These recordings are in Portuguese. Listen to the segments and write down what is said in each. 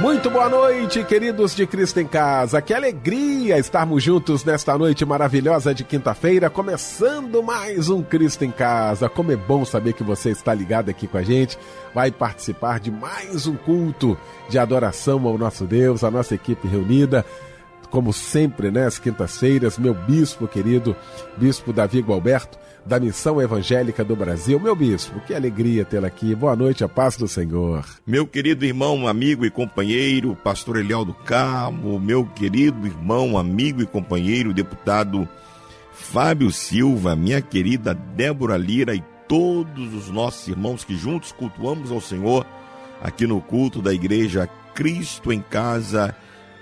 Muito boa noite, queridos de Cristo em Casa. Que alegria estarmos juntos nesta noite maravilhosa de quinta-feira, começando mais um Cristo em Casa. Como é bom saber que você está ligado aqui com a gente, vai participar de mais um culto de adoração ao nosso Deus, a nossa equipe reunida como sempre, né, às quintas-feiras, meu bispo querido, bispo Davi Gualberto, da Missão Evangélica do Brasil. Meu bispo, que alegria tê-lo aqui. Boa noite, a paz do Senhor. Meu querido irmão, amigo e companheiro, pastor Eliel do Carmo, meu querido irmão, amigo e companheiro, deputado Fábio Silva, minha querida Débora Lira e todos os nossos irmãos que juntos cultuamos ao Senhor aqui no culto da igreja Cristo em Casa.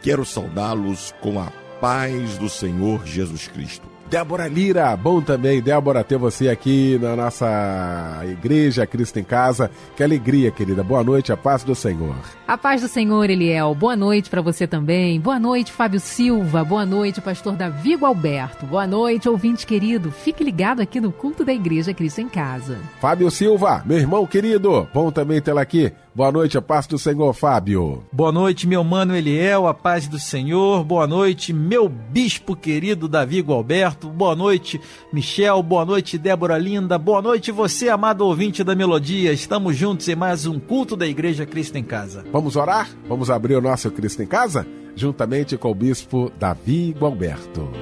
Quero saudá-los com a paz do Senhor Jesus Cristo. Débora Lira, bom também, Débora, ter você aqui na nossa igreja Cristo em Casa. Que alegria, querida. Boa noite, a paz do Senhor. A paz do Senhor, Eliel. Boa noite para você também. Boa noite, Fábio Silva. Boa noite, pastor Davi Alberto. Boa noite, ouvinte querido. Fique ligado aqui no culto da igreja Cristo em Casa. Fábio Silva, meu irmão querido. Bom também tê-la aqui. Boa noite, a paz do Senhor, Fábio. Boa noite, meu mano Eliel, a paz do Senhor. Boa noite, meu bispo querido Davi Gualberto. Boa noite, Michel. Boa noite, Débora Linda. Boa noite, você, amado ouvinte da Melodia. Estamos juntos em mais um culto da Igreja Cristo em Casa. Vamos orar? Vamos abrir o nosso Cristo em Casa? Juntamente com o bispo Davi Gualberto.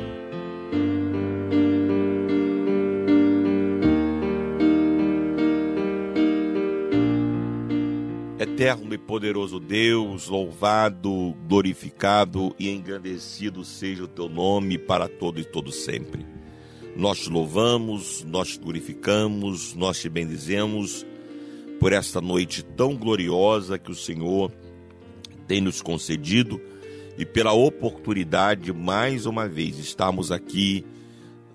Eterno e poderoso Deus, louvado, glorificado e engrandecido seja o teu nome para todo e todo sempre. Nós te louvamos, nós te glorificamos, nós te bendizemos por esta noite tão gloriosa que o Senhor tem nos concedido e pela oportunidade mais uma vez estarmos aqui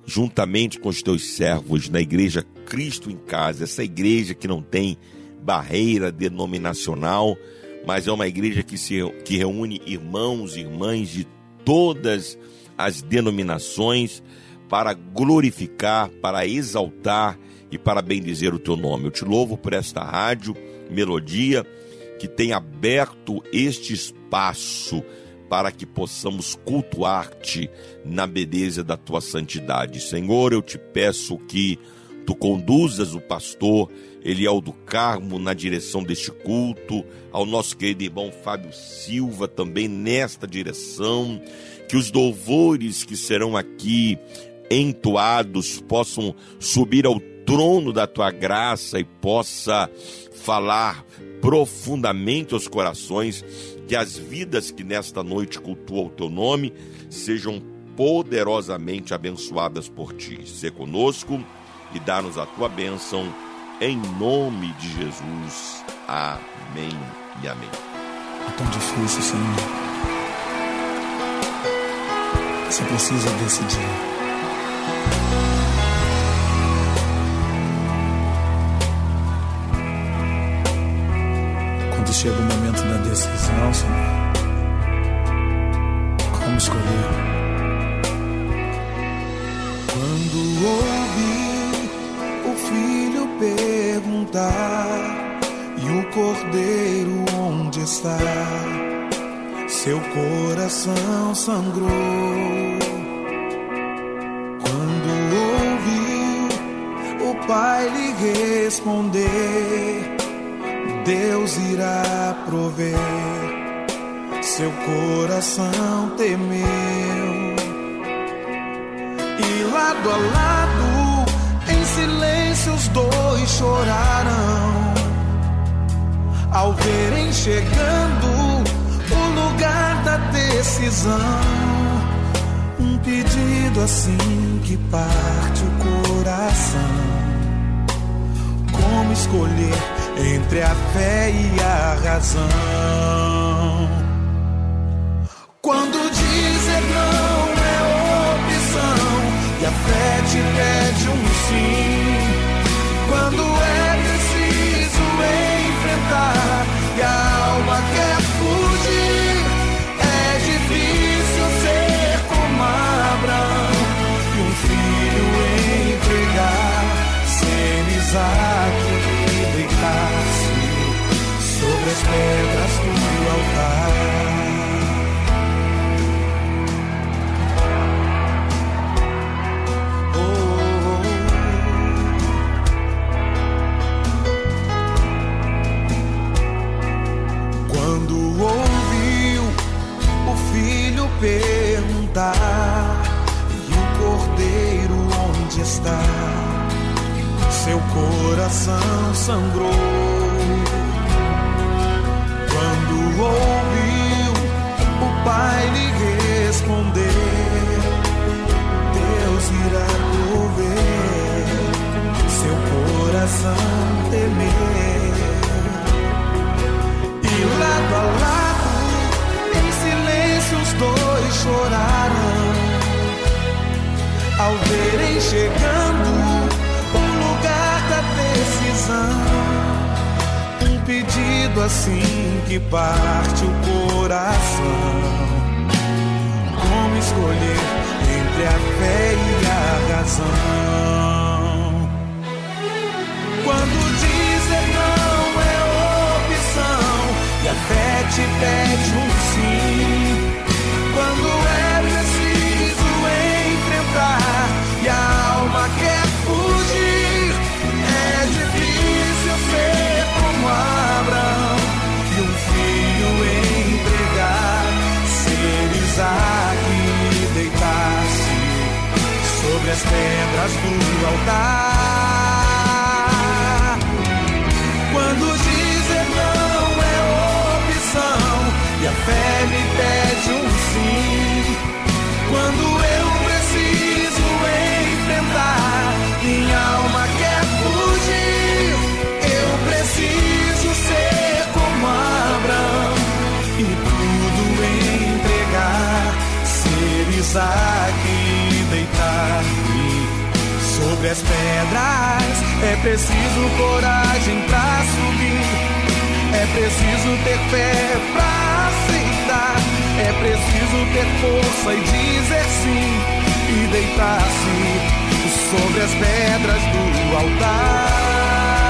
juntamente com os teus servos na igreja Cristo em casa, essa igreja que não tem barreira denominacional, mas é uma igreja que, se, que reúne irmãos e irmãs de todas as denominações para glorificar, para exaltar e para bendizer o teu nome. Eu te louvo por esta rádio Melodia que tem aberto este espaço para que possamos cultuar-te na beleza da tua santidade. Senhor, eu te peço que tu conduzas o pastor Eliel do Carmo na direção deste culto, ao nosso querido irmão Fábio Silva também nesta direção, que os louvores que serão aqui entoados possam subir ao trono da tua graça e possa falar profundamente aos corações, que as vidas que nesta noite cultuam o teu nome sejam poderosamente abençoadas por ti. Se conosco e dá-nos a tua bênção em nome de Jesus. Amém e amém. É tão difícil, Senhor. Você precisa decidir. Quando chega o momento da decisão, Senhor, como escolher? Quando ouvi o filho perguntar e o cordeiro onde está? Seu coração sangrou quando ouviu o pai lhe responder: Deus irá prover. Seu coração temeu e lado a lado silêncio os dois choraram ao verem chegando o lugar da decisão. Um pedido assim que parte o coração. Como escolher entre a fé e a razão? Quando dizer não a fé te pede um sim quando é preciso enfrentar e a alma quer fugir. É difícil ser como Abraão e um filho entregar sem Isaac deitar-se sobre as pedras. Perguntar: E o cordeiro onde está? Seu coração sangrou quando ouviu o pai lhe responder: assim que parte o coração. Como escolher entre a fé e a razão? Quando dizer não é opção e a fé te pede as pedras do altar. Quando dizer não é opção e a fé me pede um sim. Quando eu preciso enfrentar, minha alma quer fugir. Eu preciso ser como Abraão e tudo entregar, ser Isaac sobre as pedras. É preciso coragem pra subir. É preciso ter fé pra aceitar. É preciso ter força e dizer sim. E deitar-se sobre as pedras do altar.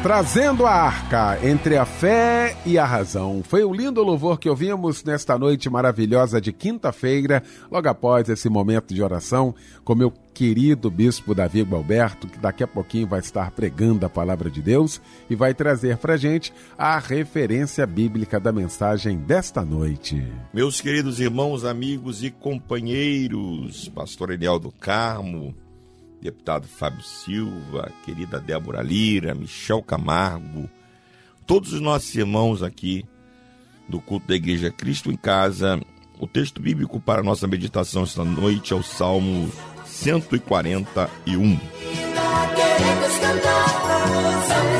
Trazendo a arca entre a fé e a razão. Foi o lindo louvor que ouvimos nesta noite maravilhosa de quinta-feira, logo após esse momento de oração, com meu querido bispo Davi Alberto, que daqui a pouquinho vai estar pregando a palavra de Deus e vai trazer para gente a referência bíblica da mensagem desta noite. Meus queridos irmãos, amigos e companheiros, pastor Eliel do Carmo, deputado Fábio Silva, querida Débora Lira, Michel Camargo, todos os nossos irmãos aqui do culto da Igreja Cristo em Casa. O texto bíblico para a nossa meditação esta noite é o Salmo 141. Queremos cantar, vamos cantar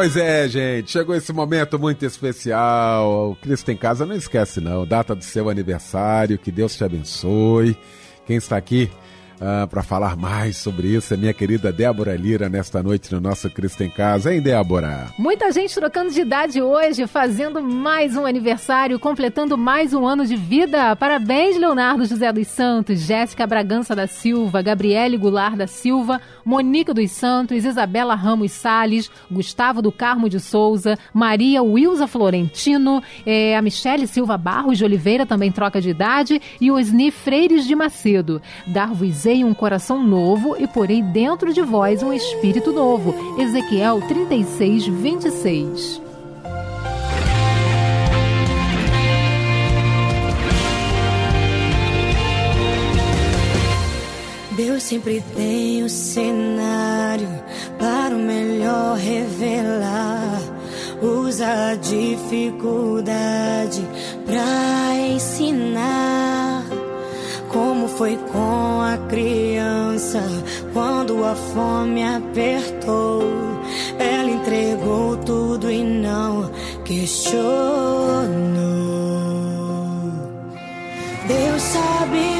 Pois é, gente, chegou esse momento muito especial. O Cristo em Casa não esquece, não. Data do seu aniversário, que Deus te abençoe. Quem está aqui ah, para falar mais sobre isso é minha querida Débora Lira, nesta noite no nosso Cristo em Casa. Hein, Débora? Muita gente trocando de idade hoje, fazendo mais um aniversário, completando mais um ano de vida. Parabéns, Leonardo José dos Santos, Jéssica Bragança da Silva, Gabriele Goulart da Silva, Monique dos Santos, Isabela Ramos Sales, Gustavo do Carmo de Souza, Maria Wilza Florentino, eh, a Michele Silva Barros de Oliveira também troca de idade e Osni Freires de Macedo. Dar-vos-ei um coração novo e porei dentro de vós um espírito novo. Ezequiel 36, 26. Deus sempre tem o cenário para o melhor revelar. Usa a dificuldade para ensinar. Como foi com criança quando a fome apertou? Ela entregou tudo e não questionou. Deus sabe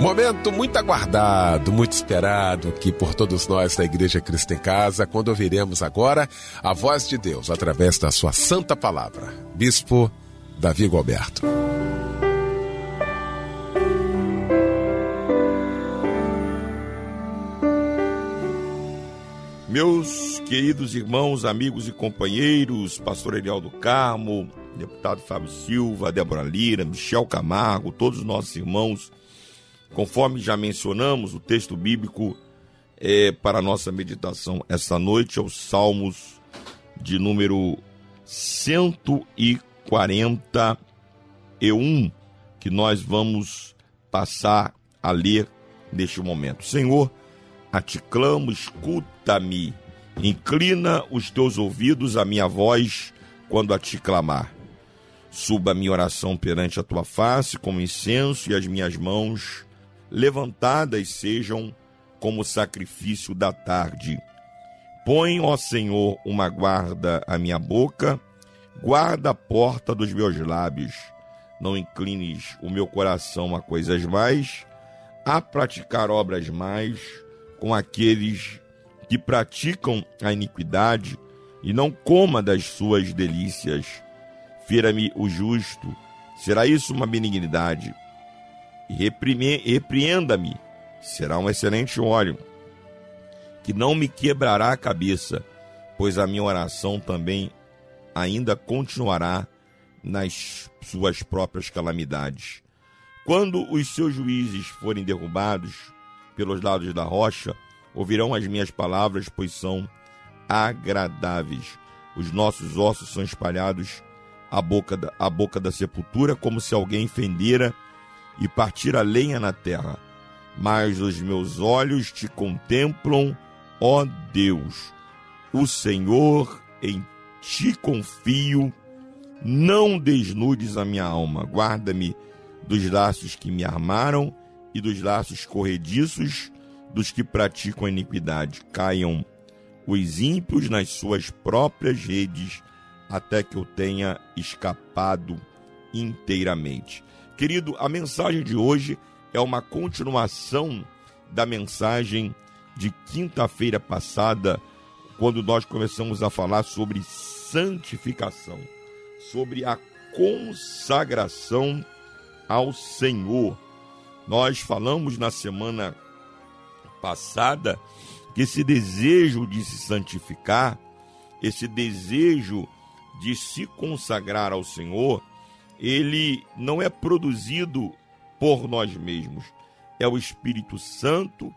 Momento muito aguardado, muito esperado aqui por todos nós da Igreja Cristo em Casa, quando ouviremos agora a voz de Deus através da sua santa palavra. Bispo Davi Gualberto. Meus queridos irmãos, amigos e companheiros, pastor Eliel do Carmo, deputado Fábio Silva, Débora Lira, Michel Camargo, todos os nossos irmãos, conforme já mencionamos, o texto bíblico é para a nossa meditação esta noite é o Salmos de número 141 que nós vamos passar a ler neste momento. Senhor, a ti clamo, escuta-me, inclina os teus ouvidos à minha voz quando a ti clamar. Suba a minha oração perante a tua face como incenso e as minhas mãos levantadas sejam como sacrifício da tarde. Põe, ó Senhor, uma guarda à minha boca, guarda a porta dos meus lábios. Não inclines o meu coração a coisas mais, a praticar obras mais com aqueles que praticam a iniquidade e não coma das suas delícias. Fira-me o justo, será isso uma benignidade. Repreenda-me, será um excelente óleo, que não me quebrará a cabeça, pois a minha oração também ainda continuará nas suas próprias calamidades. Quando os seus juízes forem derrubados pelos lados da rocha, ouvirão as minhas palavras, pois são agradáveis. Os nossos ossos são espalhados à boca da, à boca da sepultura, como se alguém fendera e partira lenha na terra. Mas os meus olhos te contemplam, ó Deus. O Senhor, em ti confio. Não desnudes a minha alma. Guarda-me dos laços que me armaram e dos laços corrediços dos que praticam a iniquidade. Caiam os ímpios nas suas próprias redes, até que eu tenha escapado inteiramente. Querido, a mensagem de hoje é uma continuação da mensagem de quinta-feira passada, quando nós começamos a falar sobre santificação, sobre a consagração ao Senhor. Nós falamos na semana passada que esse desejo de se santificar, esse desejo de se consagrar ao Senhor, ele não é produzido por nós mesmos. É o Espírito Santo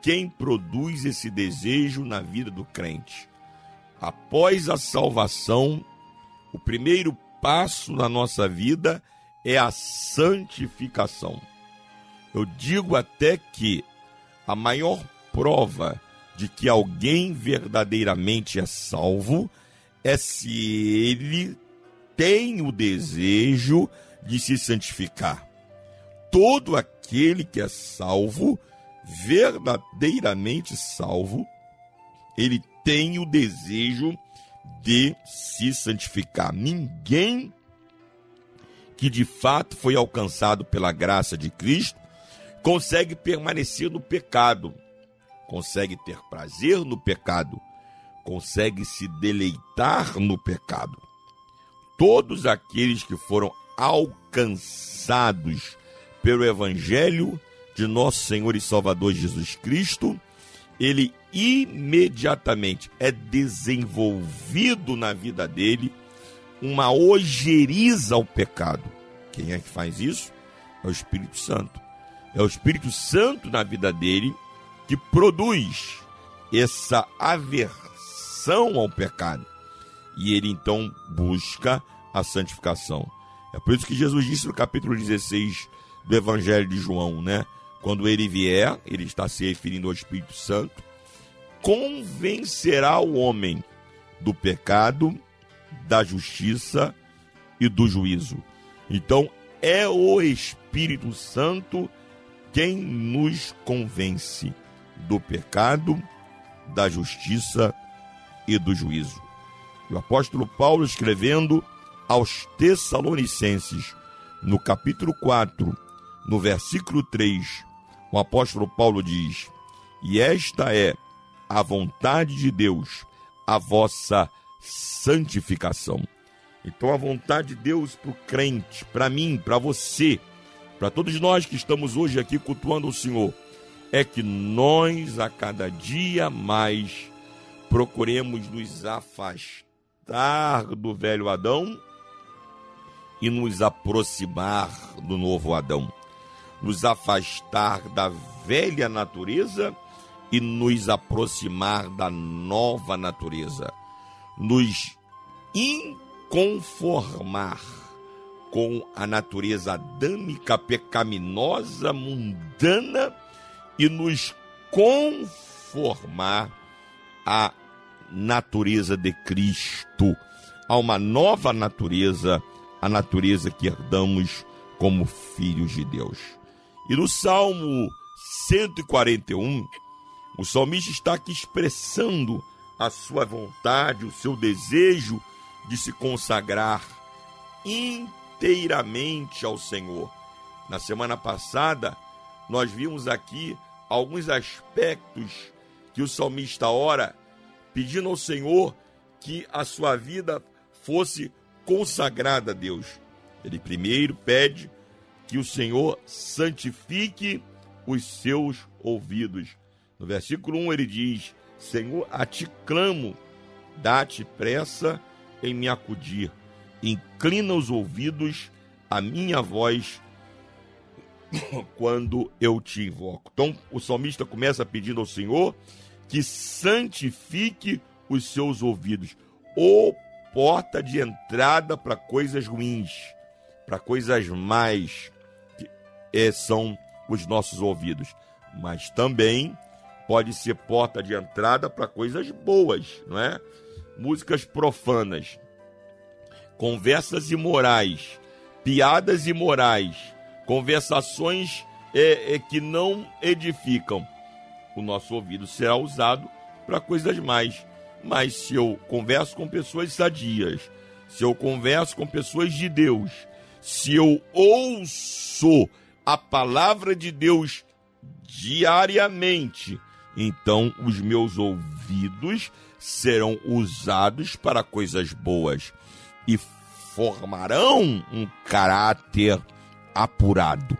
quem produz esse desejo na vida do crente. Após a salvação, o primeiro passo na nossa vida é a santificação. Eu digo até que a maior prova de que alguém verdadeiramente é salvo é se ele tem o desejo de se santificar. Todo aquele que é salvo, verdadeiramente salvo, ele tem o desejo de se santificar. Ninguém que de fato foi alcançado pela graça de Cristo consegue permanecer no pecado, consegue ter prazer no pecado, consegue se deleitar no pecado. Todos aqueles que foram alcançados pelo Evangelho de nosso Senhor e Salvador Jesus Cristo, ele imediatamente é desenvolvido na vida dele uma ojeriza ao pecado. Quem é que faz isso? É o Espírito Santo. É o Espírito Santo na vida dele que produz essa aversão ao pecado. E ele então busca a santificação. É por isso que Jesus disse no capítulo 16 do Evangelho de João, né? Quando ele vier, ele está se referindo ao Espírito Santo, convencerá o homem do pecado, da justiça e do juízo. Então, é o Espírito Santo quem nos convence do pecado, da justiça e do juízo. E o apóstolo Paulo, escrevendo aos Tessalonicenses, no capítulo 4, no versículo 3, o apóstolo Paulo diz: E esta é a vontade de Deus, a vossa santificação. Então, a vontade de Deus para o crente, para mim, para você, para todos nós que estamos hoje aqui cultuando o Senhor, é que nós a cada dia mais procuremos nos afastar do velho Adão e nos aproximar do novo Adão, nos afastar da velha natureza e nos aproximar da nova natureza, nos inconformar com a natureza adâmica, pecaminosa, mundana e nos conformar à natureza de Cristo, a uma nova natureza, a natureza que herdamos como filhos de Deus. E no Salmo 141, o salmista está aqui expressando a sua vontade, o seu desejo de se consagrar inteiramente ao Senhor. Na semana passada, nós vimos aqui alguns aspectos que o salmista ora, pedindo ao Senhor que a sua vida fosse consagrada a Deus. Ele primeiro pede que o Senhor santifique os seus ouvidos. No versículo 1 ele diz: Senhor, a ti clamo, dá-te pressa em me acudir. Inclina os ouvidos à minha voz quando eu te invoco. Então, o salmista começa pedindo ao Senhor que santifique os seus ouvidos, ou porta de entrada para coisas ruins, para coisas mais que é, são os nossos ouvidos, mas também pode ser porta de entrada para coisas boas, não é? Músicas profanas, conversas imorais, piadas imorais, conversações é, é, que não edificam. O nosso ouvido será usado para coisas mais. Mas se eu converso com pessoas sadias, se eu converso com pessoas de Deus, se eu ouço a palavra de Deus diariamente, então os meus ouvidos serão usados para coisas boas e formarão um caráter apurado.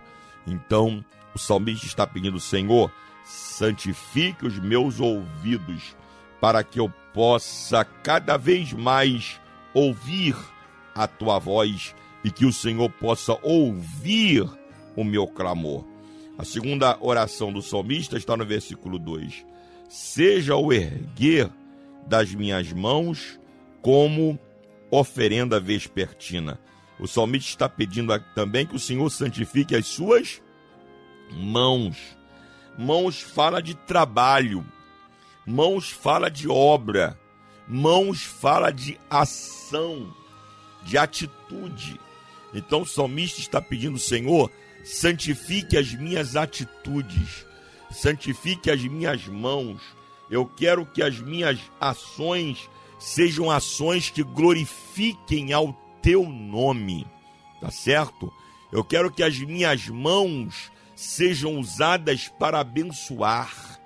Então, o salmista está pedindo, Senhor, santifique os meus ouvidos para que eu possa cada vez mais ouvir a tua voz e que o Senhor possa ouvir o meu clamor. A segunda oração do salmista está no versículo 2: Seja o erguer das minhas mãos como oferenda vespertina. O salmista está pedindo também que o Senhor santifique as suas mãos. Mãos fala de trabalho, mãos fala de obra, mãos fala de ação, de atitude. Então o salmista está pedindo, Senhor, santifique as minhas atitudes, santifique as minhas mãos. Eu quero que as minhas ações sejam ações que glorifiquem ao teu nome, tá certo? Eu quero que as minhas mãos sejam usadas para abençoar,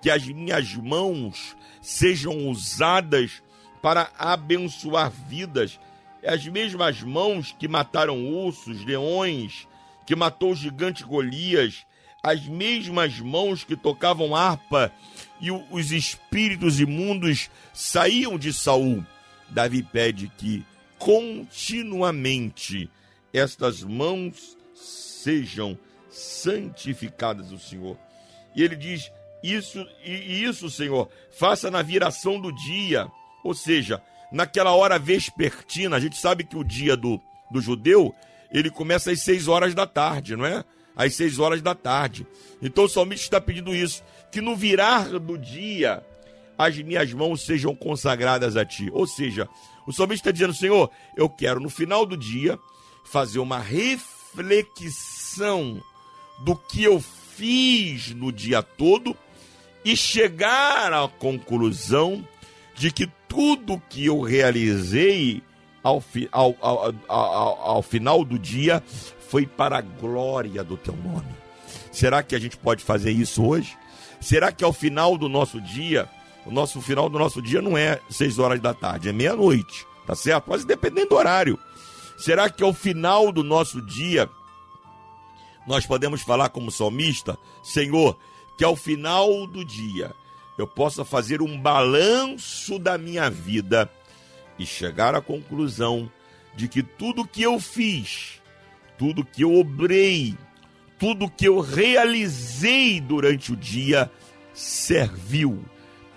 que as minhas mãos sejam usadas para abençoar vidas. As mesmas mãos que mataram ursos, leões, que matou o gigante Golias, as mesmas mãos que tocavam harpa e os espíritos imundos saíam de Saul. Davi pede que continuamente estas mãos sejam santificadas do Senhor. E ele diz: Isso e isso, Senhor, faça na viração do dia, ou seja, naquela hora vespertina. A gente sabe que o dia do, do judeu ele começa às seis horas da tarde, não é? Às seis horas da tarde. Então o salmista está pedindo isso, que no virar do dia as minhas mãos sejam consagradas a ti. Ou seja, o salmista está dizendo, Senhor, eu quero no final do dia fazer uma reflexão do que eu fiz no dia todo e chegar à conclusão de que tudo que eu realizei ao, ao, ao, ao, ao final do dia foi para a glória do teu nome. Será que a gente pode fazer isso hoje? Será que ao final do nosso dia, o nosso final do nosso dia não é seis horas da tarde, é meia-noite, tá certo? Mas dependendo do horário. Será que ao final do nosso dia nós podemos falar como salmista, Senhor, que ao final do dia eu possa fazer um balanço da minha vida e chegar à conclusão de que tudo que eu fiz, tudo que eu obrei, tudo que eu realizei durante o dia serviu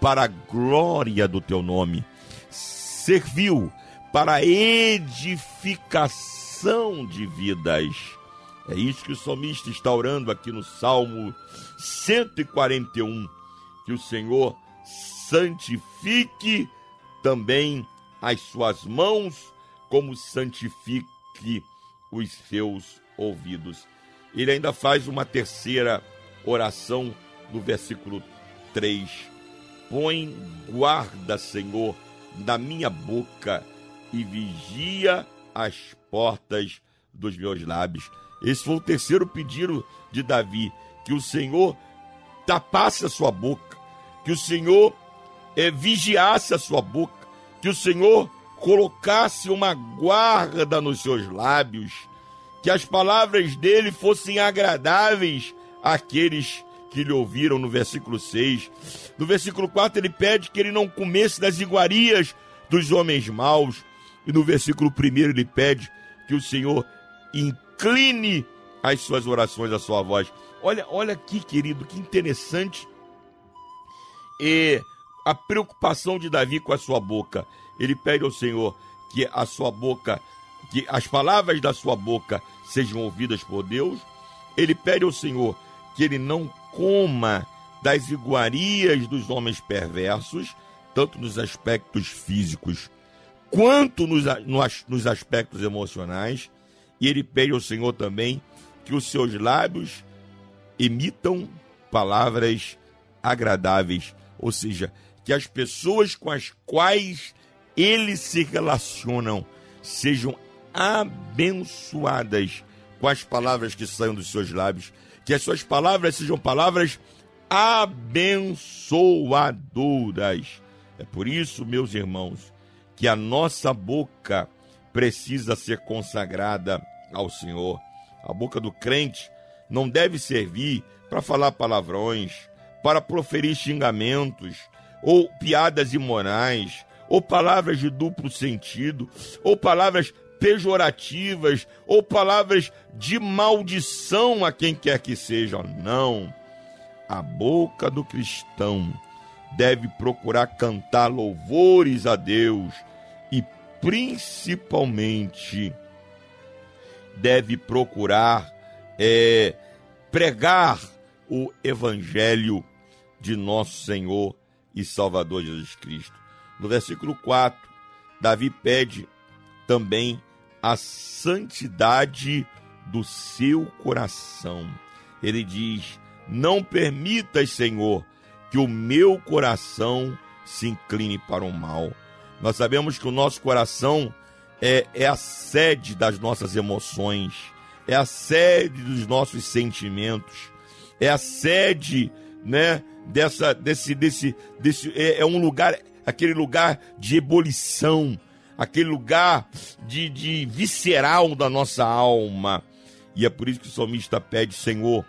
para a glória do teu nome, serviu para a edificação de vidas. É isso que o salmista está orando aqui no Salmo 141, que o Senhor santifique também as suas mãos, como santifique os seus ouvidos. Ele ainda faz uma terceira oração no versículo 3. Põe guarda, Senhor, na minha boca e vigia as portas dos meus lábios. Esse foi o terceiro pedido de Davi, que o Senhor tapasse a sua boca, que o Senhor é, vigiasse a sua boca, que o Senhor colocasse uma guarda nos seus lábios, que as palavras dele fossem agradáveis àqueles que lhe ouviram no versículo 6. No versículo 4 ele pede que ele não comesse das iguarias dos homens maus. E no versículo 1 ele pede que o Senhor incline as suas orações à sua voz. Olha, olha aqui, querido, que interessante. E a preocupação de Davi com a sua boca. Ele pede ao Senhor que a sua boca, que as palavras da sua boca sejam ouvidas por Deus. Ele pede ao Senhor que ele não coma das iguarias dos homens perversos, tanto nos aspectos físicos quanto nos, nos aspectos emocionais. E ele pede ao Senhor também que os seus lábios emitam palavras agradáveis, ou seja, que as pessoas com as quais eles se relacionam sejam abençoadas com as palavras que saem dos seus lábios. Que as suas palavras sejam palavras abençoadoras. É por isso, meus irmãos, que a nossa boca precisa ser consagrada ao Senhor. A boca do crente não deve servir para falar palavrões, para proferir xingamentos, ou piadas imorais, ou palavras de duplo sentido, ou palavras pejorativas, ou palavras de maldição a quem quer que seja. Não. A boca do cristão deve procurar cantar louvores a Deus e principalmente deve procurar é, pregar o evangelho de nosso Senhor e Salvador Jesus Cristo. No versículo 4, Davi pede também a santidade do seu coração. Ele diz: Não permitas, Senhor, que o meu coração se incline para o mal. Nós sabemos que o nosso coração é, é a sede das nossas emoções, é a sede dos nossos sentimentos, é a sede, né, dessa, desse, desse, desse, é, é um lugar, aquele lugar de ebulição, aquele lugar de, de visceral da nossa alma. E é por isso que o salmista pede, Senhor,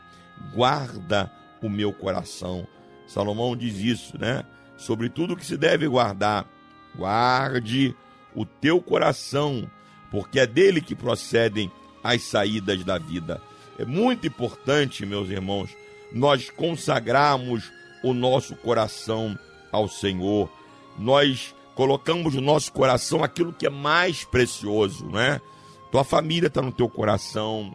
guarda o meu coração. Salomão diz isso, né? Sobre tudo que se deve guardar, guarde o teu coração, porque é dele que procedem as saídas da vida. É muito importante, meus irmãos, nós consagrarmos o nosso coração ao Senhor. Nós colocamos no nosso coração aquilo que é mais precioso, né? Tua família está no teu coração,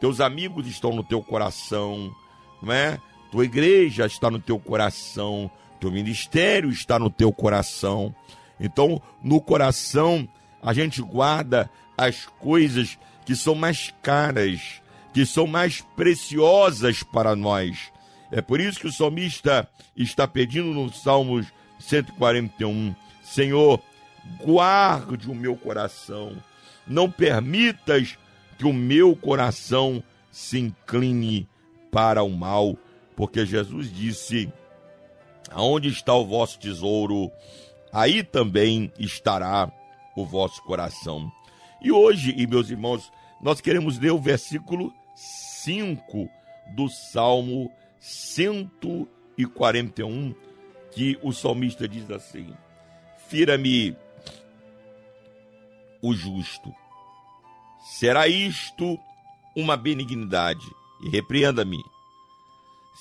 teus amigos estão no teu coração, não é? Tua igreja está no teu coração, teu ministério está no teu coração. Então, no coração, a gente guarda as coisas que são mais caras, que são mais preciosas para nós. É por isso que o salmista está pedindo no Salmos 141: Senhor, guarde o meu coração, não permitas que o meu coração se incline para o mal, porque Jesus disse: Aonde está o vosso tesouro, aí também estará o vosso coração. E hoje, e meus irmãos, nós queremos ler o versículo 5 do Salmo 141, que o salmista diz assim: Fira-me o justo. Será isto uma benignidade? E repreenda-me.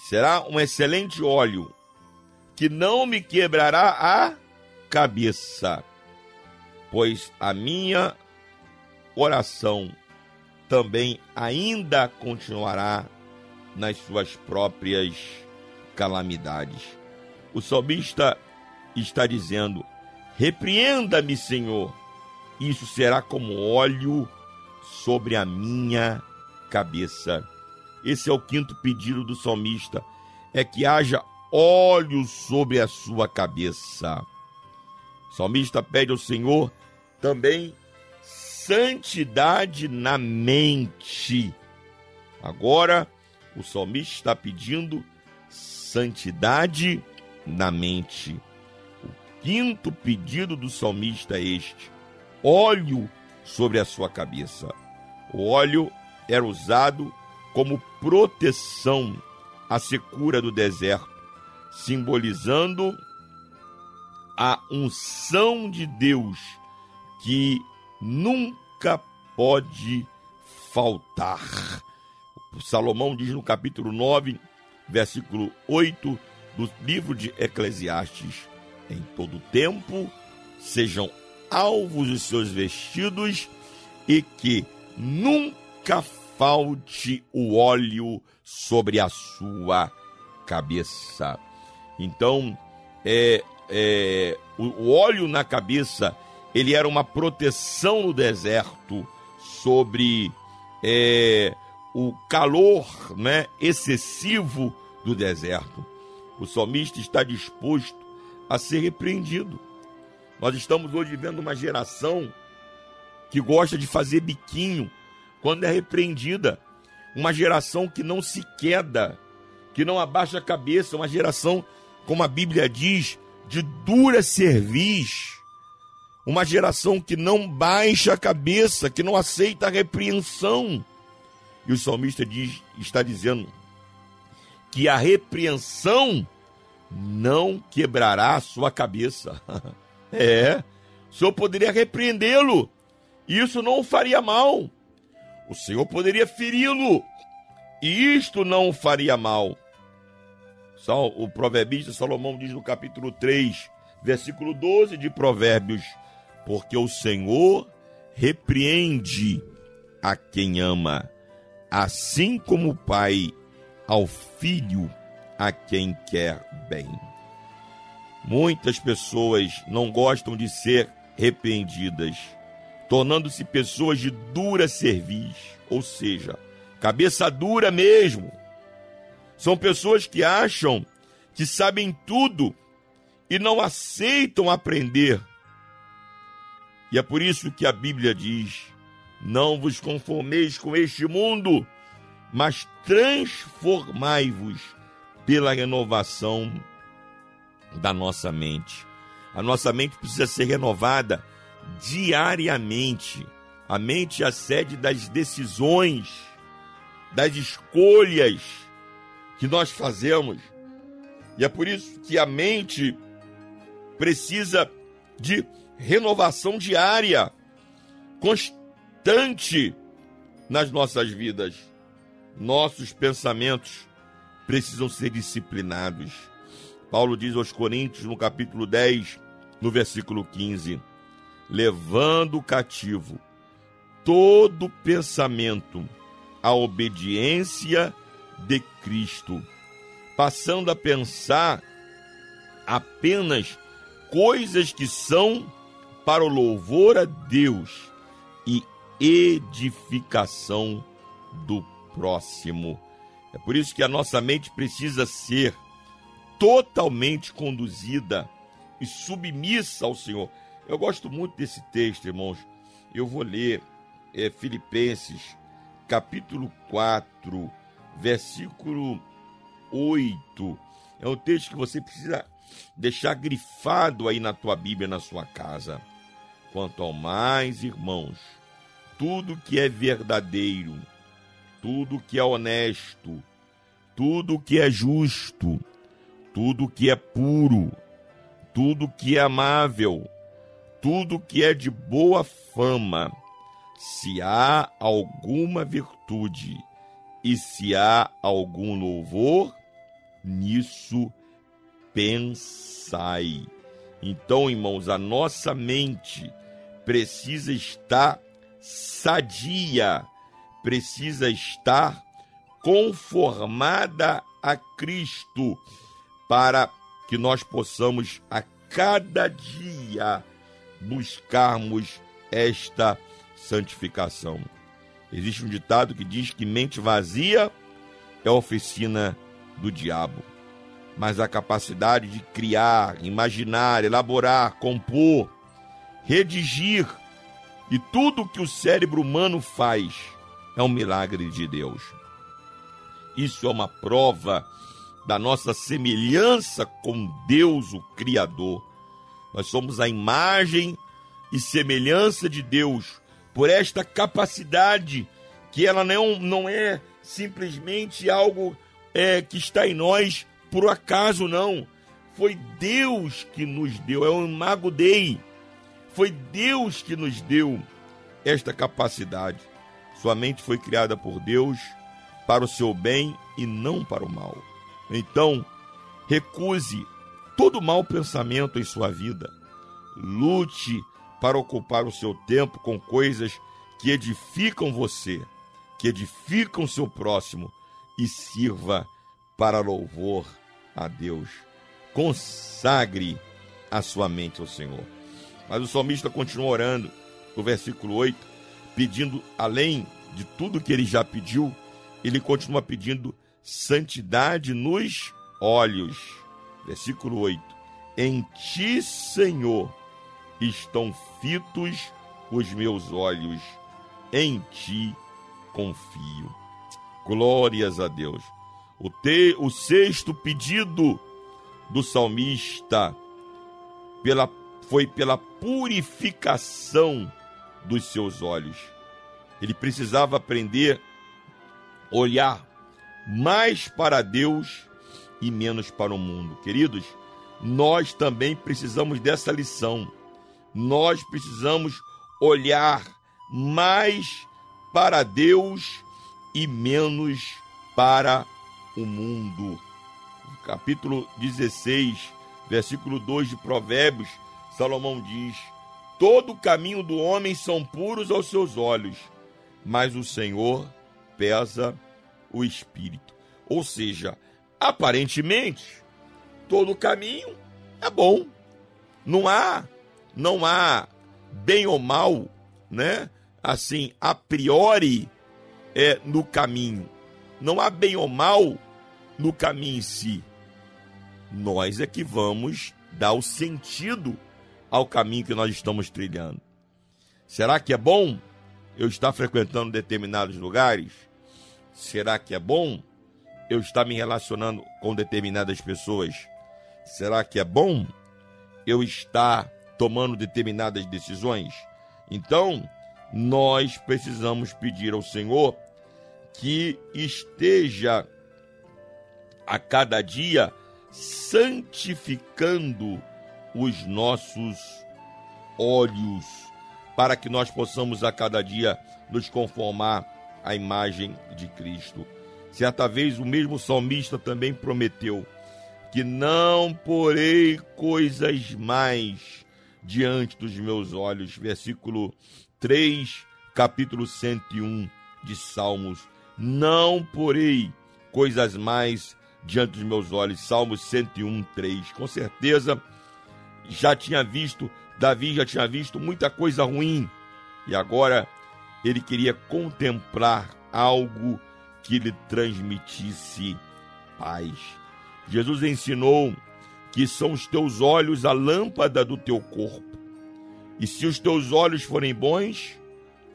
Será um excelente óleo que não me quebrará a cabeça, pois a minha oração também ainda continuará nas suas próprias calamidades. O salmista está dizendo: Repreenda-me, Senhor, isso será como óleo sobre a minha cabeça. Esse é o quinto pedido do salmista: é que haja óleo sobre a sua cabeça. O salmista pede ao Senhor também santidade na mente. Agora, o salmista está pedindo santidade na mente. O quinto pedido do salmista é este: óleo sobre a sua cabeça. O óleo era usado como proteção à secura do deserto, simbolizando a unção de Deus que nunca pode faltar. Salomão diz no capítulo 9, versículo 8 do livro de Eclesiastes: Em todo tempo sejam alvos os seus vestidos e que nunca falte o óleo sobre a sua cabeça. Então, é, é, o, o óleo na cabeça ele era uma proteção no deserto sobre é, o calor né, excessivo do deserto. O salmista está disposto a ser repreendido. Nós estamos hoje vivendo uma geração que gosta de fazer biquinho quando é repreendida. Uma geração que não se queda, que não abaixa a cabeça, uma geração, como a Bíblia diz, de dura cerviz. Uma geração que não baixa a cabeça, que não aceita a repreensão. E o salmista diz, está dizendo que a repreensão não quebrará sua cabeça. é, o Senhor poderia repreendê-lo, isso não o faria mal. O Senhor poderia feri-lo, e isto não o faria mal. O proverbista Salomão diz no capítulo 3, versículo 12 de Provérbios: Porque o Senhor repreende a quem ama, assim como o pai ao filho a quem quer bem. Muitas pessoas não gostam de ser repreendidas, tornando-se pessoas de dura cerviz, ou seja, cabeça dura mesmo. São pessoas que acham que sabem tudo e não aceitam aprender. E é por isso que a Bíblia diz: Não vos conformeis com este mundo, mas transformai-vos pela renovação da nossa mente. A nossa mente precisa ser renovada diariamente. A mente é a sede das decisões, das escolhas que nós fazemos. E é por isso que a mente precisa de renovação diária, constante nas nossas vidas nossos pensamentos precisam ser disciplinados. Paulo diz aos Coríntios, no capítulo 10, no versículo 15: levando cativo todo pensamento à obediência de Cristo, passando a pensar apenas coisas que são para o louvor a Deus e edificação do próximo. É por isso que a nossa mente precisa ser totalmente conduzida e submissa ao Senhor. Eu gosto muito desse texto, irmãos. Eu vou ler é, Filipenses, capítulo 4, versículo 8. É um texto que você precisa deixar grifado aí na tua Bíblia, na sua casa. Quanto ao mais, irmãos, tudo que é verdadeiro, tudo que é honesto, tudo que é justo, tudo que é puro, tudo que é amável, tudo que é de boa fama, se há alguma virtude e se há algum louvor, nisso pensai. Então, irmãos, a nossa mente precisa estar sadia precisa estar conformada a Cristo para que nós possamos a cada dia buscarmos esta santificação. Existe um ditado que diz que mente vazia é oficina do diabo, mas a capacidade de criar, imaginar, elaborar, compor, redigir e tudo que o cérebro humano faz é um milagre de Deus. Isso é uma prova da nossa semelhança com Deus, o Criador. Nós somos a imagem e semelhança de Deus por esta capacidade que ela não, não é simplesmente algo é, que está em nós por acaso, não. Foi Deus que nos deu, é o Imago Dei. Foi Deus que nos deu esta capacidade. Sua mente foi criada por Deus para o seu bem e não para o mal. Então, recuse todo mau pensamento em sua vida. Lute para ocupar o seu tempo com coisas que edificam você, que edificam seu próximo e sirva para louvor a Deus. Consagre a sua mente ao Senhor. Mas o salmista continua orando, no versículo 8, pedindo além de tudo que ele já pediu, ele continua pedindo santidade nos olhos. Versículo 8: Em ti, Senhor, estão fitos os meus olhos, em ti confio. Glórias a Deus. O, te, o sexto pedido do salmista pela, foi pela purificação dos seus olhos. Ele precisava aprender a olhar mais para Deus e menos para o mundo. Queridos, nós também precisamos dessa lição. Nós precisamos olhar mais para Deus e menos para o mundo. Capítulo 16, versículo 2 de Provérbios, Salomão diz: Todo o caminho do homem são puros aos seus olhos, mas o Senhor pesa o espírito. Ou seja, aparentemente, todo o caminho é bom. Não há, não há bem ou mal, né? Assim, a priori é no caminho. Não há bem ou mal no caminho em si. Nós é que vamos dar o sentido ao caminho que nós estamos trilhando. Será que é bom eu estar frequentando determinados lugares? Será que é bom eu estar me relacionando com determinadas pessoas? Será que é bom eu estar tomando determinadas decisões? Então, nós precisamos pedir ao Senhor que esteja a cada dia santificando os nossos olhos, para que nós possamos a cada dia nos conformar à imagem de Cristo. Certa vez o mesmo salmista também prometeu que não porei coisas mais diante dos meus olhos. Versículo 3, capítulo 101 de Salmos. Não porei coisas mais diante dos meus olhos. Salmos 101, 3. Com certeza já tinha visto, Davi já tinha visto muita coisa ruim e agora ele queria contemplar algo que lhe transmitisse paz. Jesus ensinou que são os teus olhos a lâmpada do teu corpo. E se os teus olhos forem bons,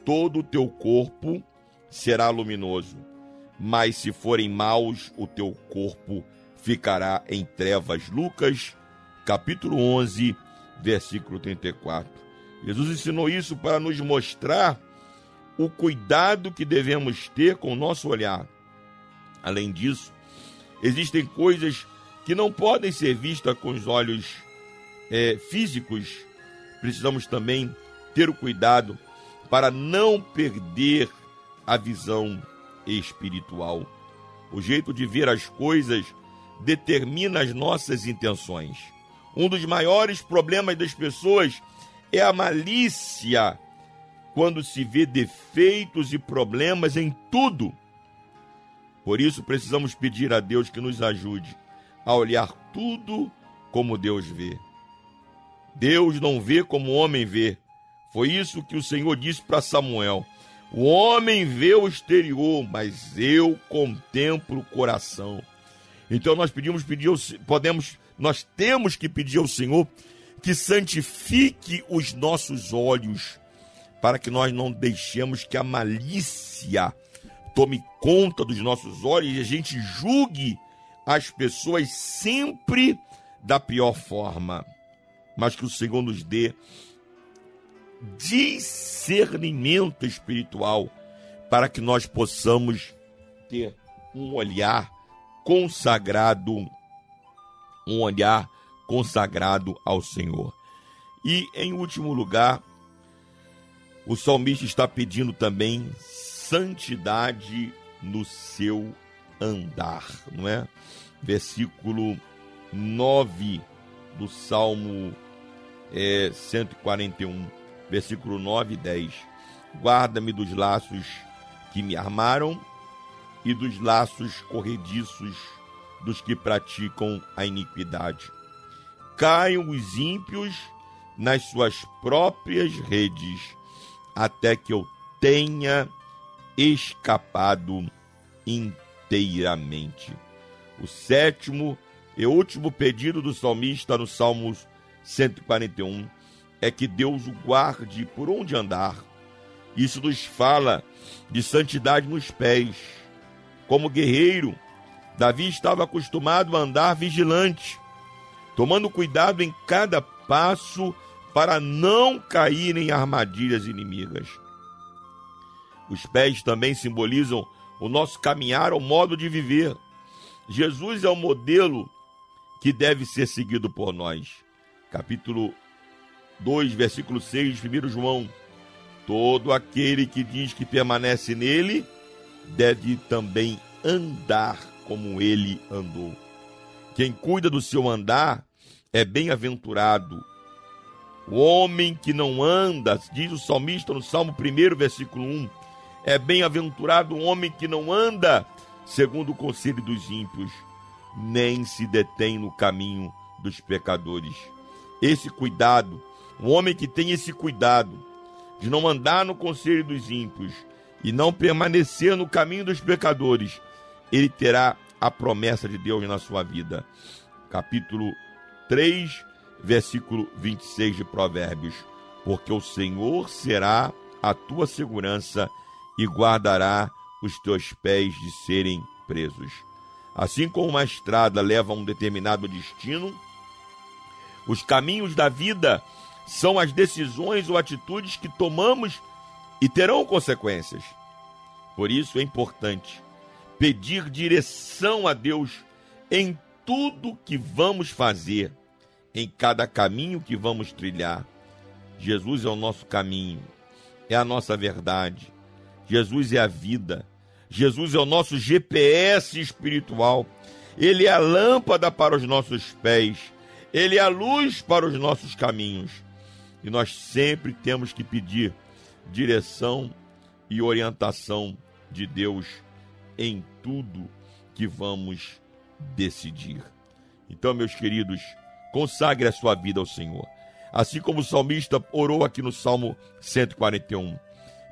todo o teu corpo será luminoso. Mas se forem maus, o teu corpo ficará em trevas. Lucas, capítulo 11, versículo 34. Jesus ensinou isso para nos mostrar o cuidado que devemos ter com o nosso olhar. Além disso, existem coisas que não podem ser vistas com os olhos é, físicos. Precisamos também ter o cuidado para não perder a visão espiritual. O jeito de ver as coisas determina as nossas intenções. Um dos maiores problemas das pessoas é a malícia quando se vê defeitos e problemas em tudo. Por isso precisamos pedir a Deus que nos ajude a olhar tudo como Deus vê. Deus não vê como o homem vê. Foi isso que o Senhor disse para Samuel. O homem vê o exterior, mas eu contemplo o coração. Então nós pedimos pedir podemos, nós temos que pedir ao Senhor que santifique os nossos olhos para que nós não deixemos que a malícia tome conta dos nossos olhos e a gente julgue as pessoas sempre da pior forma, mas que o Senhor nos dê discernimento espiritual para que nós possamos ter um olhar consagrado, um olhar consagrado ao Senhor. E em último lugar, o salmista está pedindo também santidade no seu andar, não é? Versículo 9 do Salmo é, 141, versículo 9 e 10. Guarda-me dos laços que me armaram e dos laços corrediços dos que praticam a iniquidade. Caiam os ímpios nas suas próprias redes até que eu tenha escapado. O sétimo e último pedido do salmista no Salmos 141 é que Deus o guarde por onde andar. Isso nos fala de santidade nos pés. Como guerreiro, Davi estava acostumado a andar vigilante, tomando cuidado em cada passo para não cair em armadilhas inimigas. Os pés também simbolizam o nosso caminhar, o modo de viver. Jesus é o modelo que deve ser seguido por nós. Capítulo 2, versículo 6 de 1 João. Todo aquele que diz que permanece nele deve também andar como ele andou. Quem cuida do seu andar é bem-aventurado. O homem que não anda, diz o salmista no Salmo 1, versículo 1, é bem-aventurado o homem que não anda segundo o conselho dos ímpios, nem se detém no caminho dos pecadores. Esse cuidado, o homem que tem esse cuidado de não andar no conselho dos ímpios e não permanecer no caminho dos pecadores, ele terá a promessa de Deus na sua vida. Capítulo 3, versículo 26 de Provérbios. Porque o Senhor será a tua segurança e guardará os teus pés de serem presos. Assim como uma estrada leva a um determinado destino, os caminhos da vida são as decisões ou atitudes que tomamos e terão consequências. Por isso é importante pedir direção a Deus em tudo que vamos fazer, em cada caminho que vamos trilhar. Jesus é o nosso caminho, é a nossa verdade. Jesus é a vida. Jesus é o nosso GPS espiritual. Ele é a lâmpada para os nossos pés. Ele é a luz para os nossos caminhos. E nós sempre temos que pedir direção e orientação de Deus em tudo que vamos decidir. Então, meus queridos, consagre a sua vida ao Senhor. Assim como o salmista orou aqui no Salmo 141.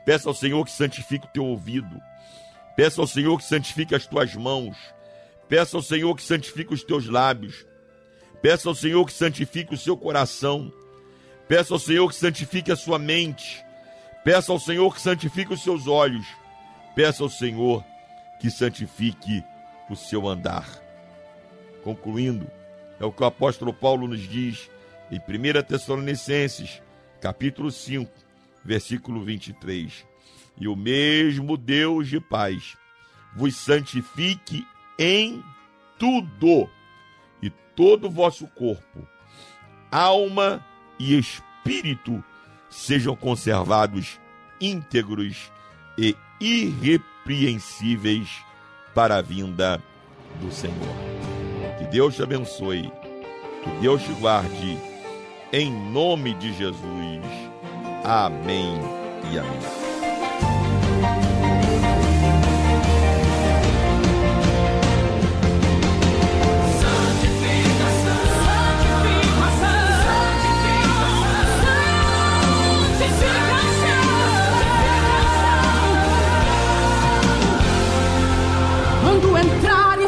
Peça ao Senhor que santifique o teu ouvido. Peça ao Senhor que santifique as tuas mãos. Peça ao Senhor que santifique os teus lábios. Peça ao Senhor que santifique o seu coração. Peça ao Senhor que santifique a sua mente. Peça ao Senhor que santifique os seus olhos. Peça ao Senhor que santifique o seu andar. Concluindo, é o que o apóstolo Paulo nos diz em 1 Tessalonicenses, capítulo 5, versículo 23. E o mesmo Deus de paz vos santifique em tudo, e todo o vosso corpo, alma e espírito sejam conservados íntegros e irrepreensíveis para a vinda do Senhor. Que Deus te abençoe, que Deus te guarde, em nome de Jesus. Amém e amém.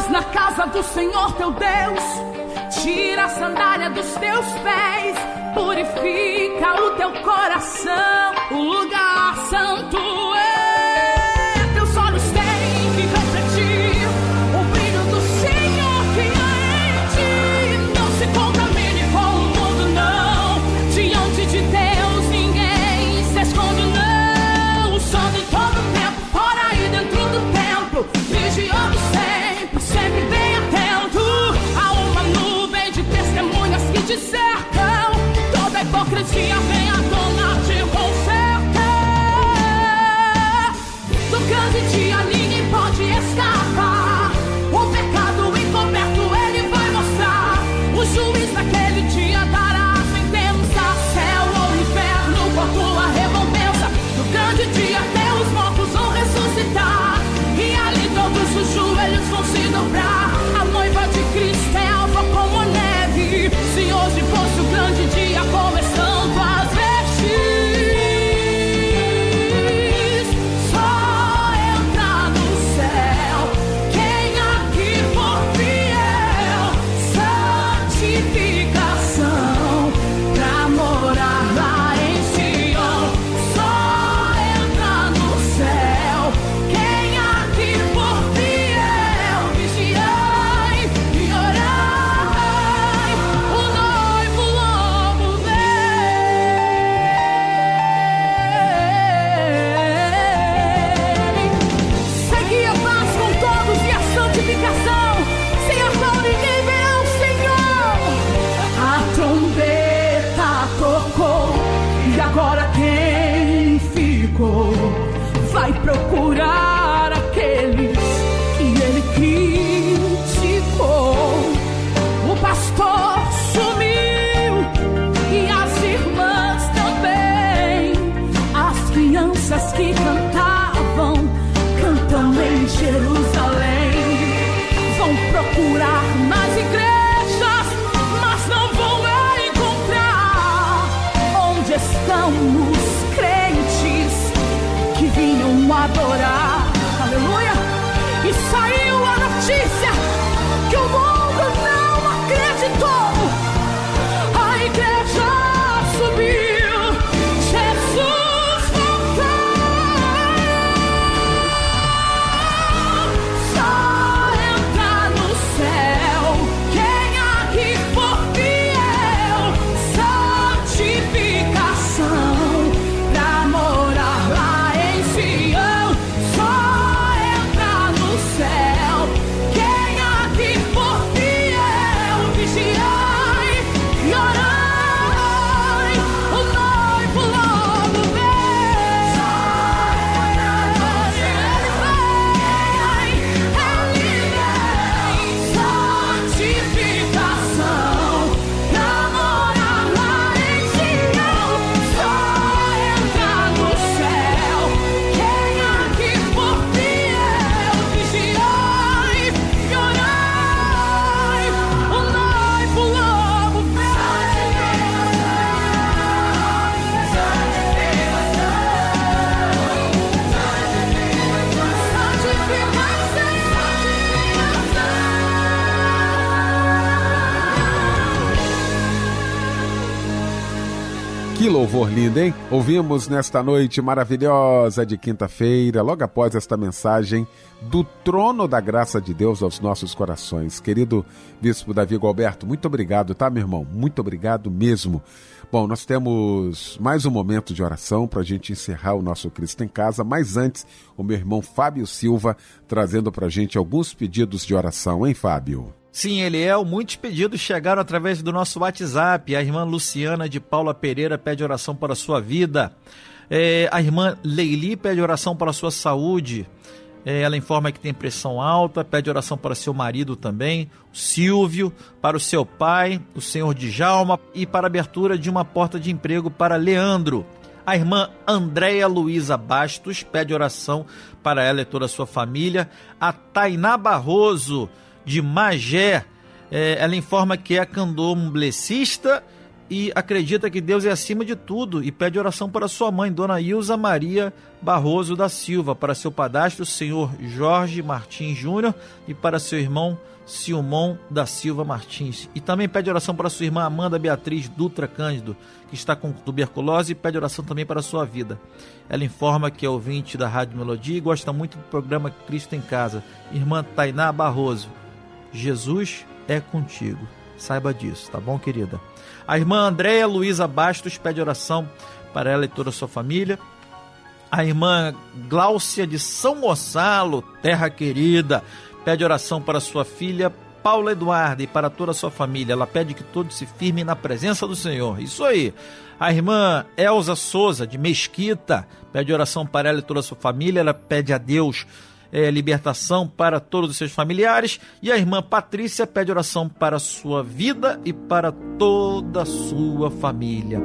Na casa do Senhor teu Deus, tira a sandália dos teus pés, purifica o teu coração, o lugar hipocrisia vem a tomar vai procurar aqueles que ele criticou. O pastor sumiu e as irmãs também. As crianças que cantavam, cantam em Jerusalém. Vão procurar nas igrejas, mas não vão encontrar onde estão os Que louvor lindo, hein? Ouvimos nesta noite maravilhosa de quinta-feira, logo após esta mensagem do trono da graça de Deus aos nossos corações. Querido Bispo Davi Alberto, muito obrigado, tá, meu irmão? Muito obrigado mesmo. Bom, nós temos mais um momento de oração para a gente encerrar o nosso Cristo em Casa, mas antes, o meu irmão Fábio Silva trazendo para a gente alguns pedidos de oração, hein, Fábio? Sim, Eliel, muitos pedidos chegaram através do nosso WhatsApp. A irmã Luciana de Paula Pereira pede oração para a sua vida. É, a irmã Leili pede oração para a sua saúde. É, ela informa que tem pressão alta, pede oração para seu marido também, Silvio, para o seu pai, o senhor Djalma, e para a abertura de uma porta de emprego para Leandro. A irmã Andréia Luiza Bastos pede oração para ela e toda a sua família. A Tainá Barroso, de Magé, é, ela informa que é candomblessista e acredita que Deus é acima de tudo e pede oração para sua mãe, Dona Ilza Maria Barroso da Silva, para seu padastro, senhor Jorge Martins Júnior, e para seu irmão Silmon da Silva Martins. E também pede oração para sua irmã Amanda Beatriz Dutra Cândido, que está com tuberculose, e pede oração também para sua vida. Ela informa que é ouvinte da Rádio Melodia e gosta muito do programa Cristo em Casa. Irmã Tainá Barroso, Jesus é contigo. Saiba disso, tá bom, querida? A irmã Andréia Luiza Bastos pede oração para ela e toda a sua família. A irmã Gláucia de São Gonçalo, terra querida, pede oração para sua filha Paula Eduarda e para toda a sua família. Ela pede que todos se firmem na presença do Senhor. Isso aí. A irmã Elza Souza, de Mesquita, pede oração para ela e toda a sua família. Ela pede a Deus é, libertação para todos os seus familiares. E a irmã Patrícia pede oração para a sua vida e para toda a sua família.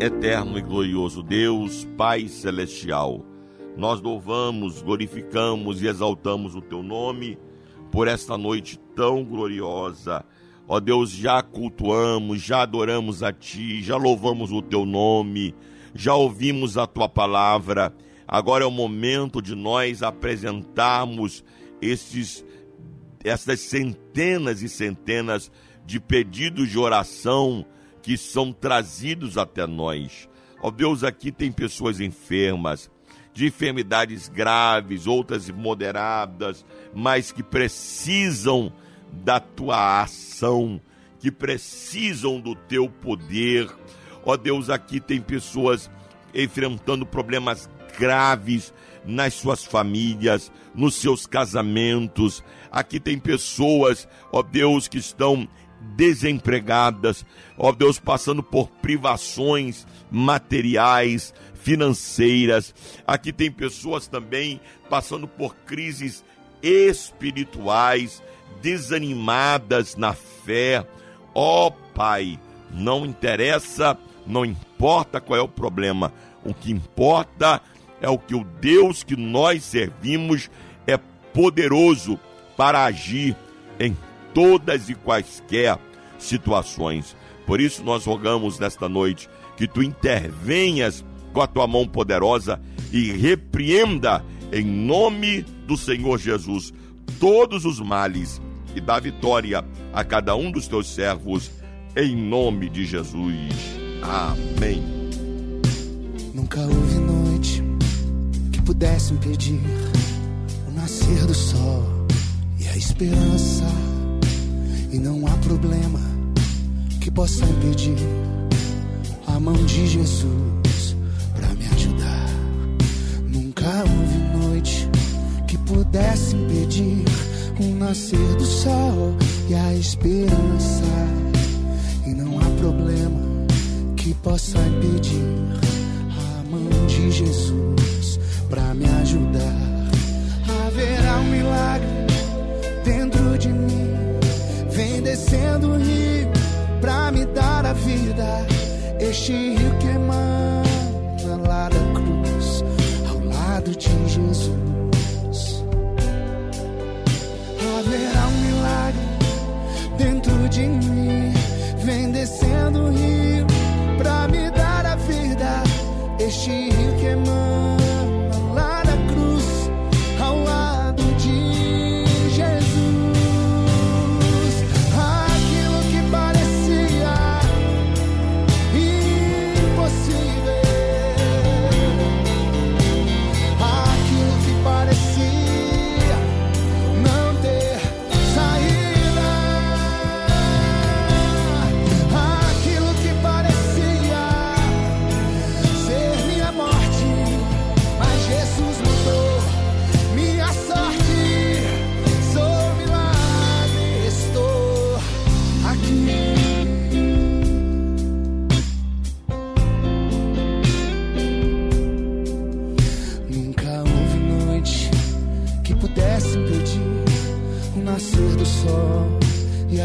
Eterno e glorioso Deus, Pai celestial, nós louvamos, glorificamos e exaltamos o teu nome por esta noite tão gloriosa. Ó Deus, já cultuamos, já adoramos a ti, já louvamos o teu nome, já ouvimos a tua palavra. Agora é o momento de nós apresentarmos esses essas centenas e centenas de pedidos de oração que são trazidos até nós. Ó Deus, aqui tem pessoas enfermas, de enfermidades graves, outras moderadas, mas que precisam da tua ação, que precisam do teu poder. Ó Deus, aqui tem pessoas enfrentando problemas graves nas suas famílias, nos seus casamentos. Aqui tem pessoas, ó Deus, que estão desempregadas, ó Deus, passando por privações materiais, financeiras. Aqui tem pessoas também passando por crises espirituais, desanimadas na fé. Ó Pai, não interessa, não importa qual é o problema, o que importa é o que o Deus que nós servimos é poderoso para agir em todas e quaisquer situações. Por isso nós rogamos nesta noite que tu intervenhas com a tua mão poderosa e repreenda em nome do Senhor Jesus todos os males e dá vitória a cada um dos teus servos em nome de Jesus. Amém. Nunca houve noite que pudesse impedir o nascer do sol e a esperança. E não há problema que possa impedir a mão de Jesus pudesse impedir o nascer do sol e a esperança. E não há problema que possa impedir a mão de Jesus para me ajudar. Haverá um milagre dentro de mim. Vem descendo o rio pra me dar a vida. Este rio que de mim. Vem descendo o rio pra me dar a vida. Este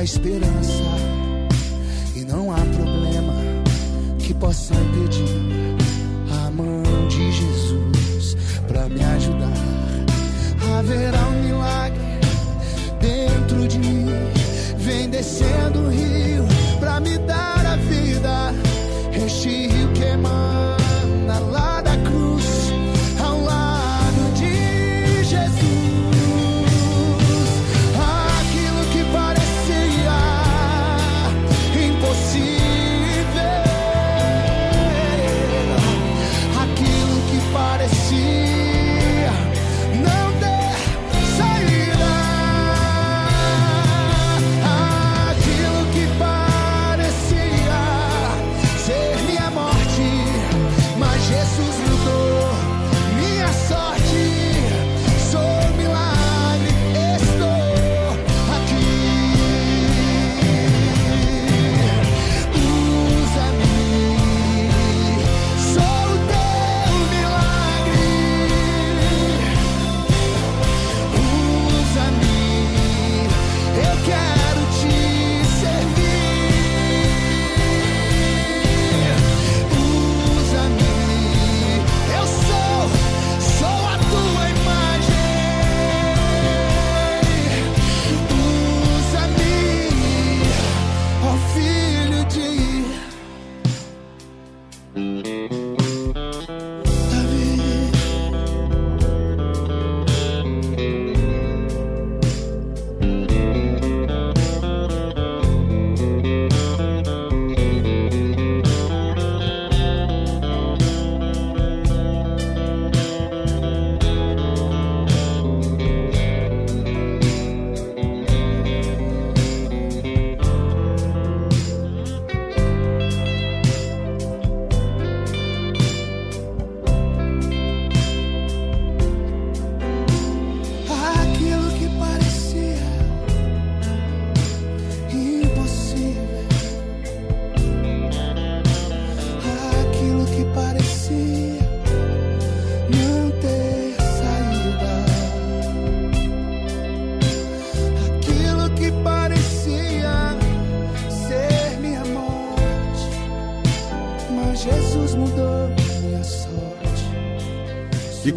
esperança. E não há problema que possa impedir a mão de Jesus para me ajudar. Haverá um milagre dentro de mim. Vem descendo o rio pra me dar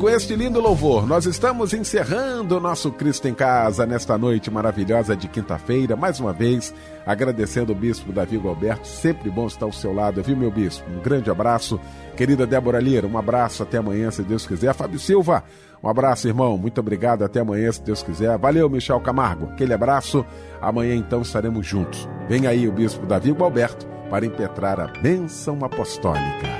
com este lindo louvor, nós estamos encerrando o nosso Cristo em Casa nesta noite maravilhosa de quinta-feira. Mais uma vez, agradecendo o Bispo Davi Alberto. Sempre bom estar ao seu lado, viu, meu Bispo? Um grande abraço. Querida Débora Lira, um abraço. Até amanhã, se Deus quiser. Fábio Silva, um abraço, irmão. Muito obrigado. Até amanhã, se Deus quiser. Valeu, Michel Camargo. Aquele abraço. Amanhã, então, estaremos juntos. Vem aí o Bispo Davi Alberto para impetrar a bênção apostólica.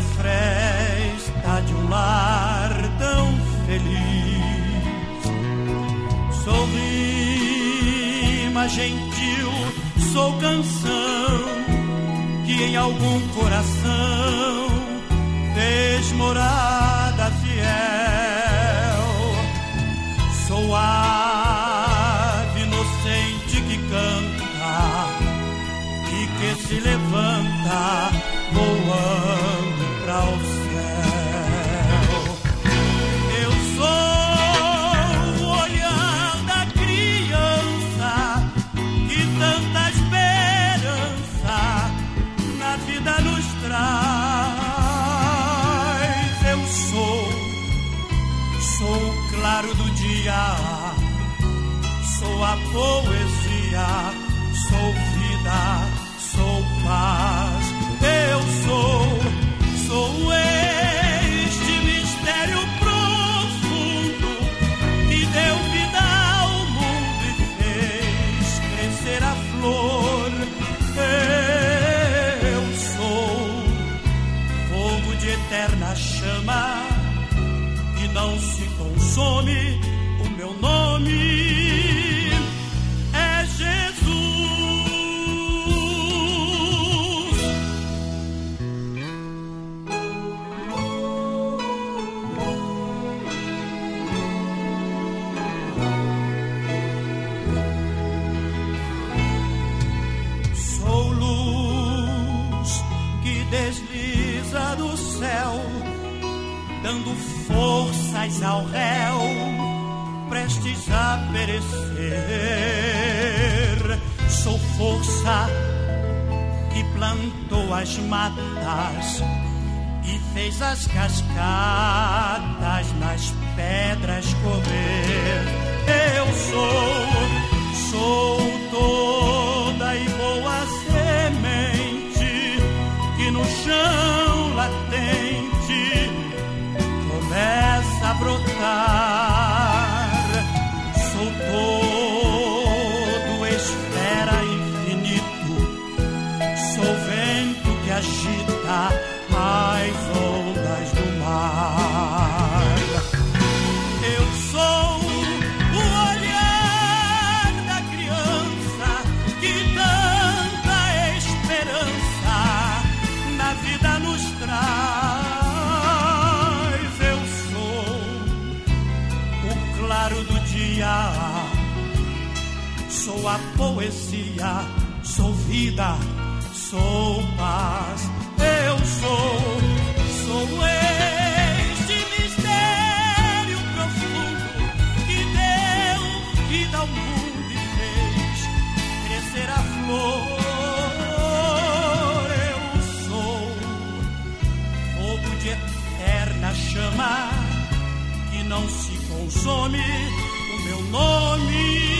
a fresta de um lar tão feliz. Sou rima gentil, sou canção que em algum coração fez morar. always do céu, dando forças ao réu, prestes a perecer. Sou força que plantou as matas e fez as cascatas nas pedras correr. Eu sou, sou todo. lie. sou a poesia, sou vida, sou paz, eu sou, sou este mistério profundo que deu vida ao mundo e fez crescer a flor. Eu sou fogo de eterna chama que não se consome. O meu nome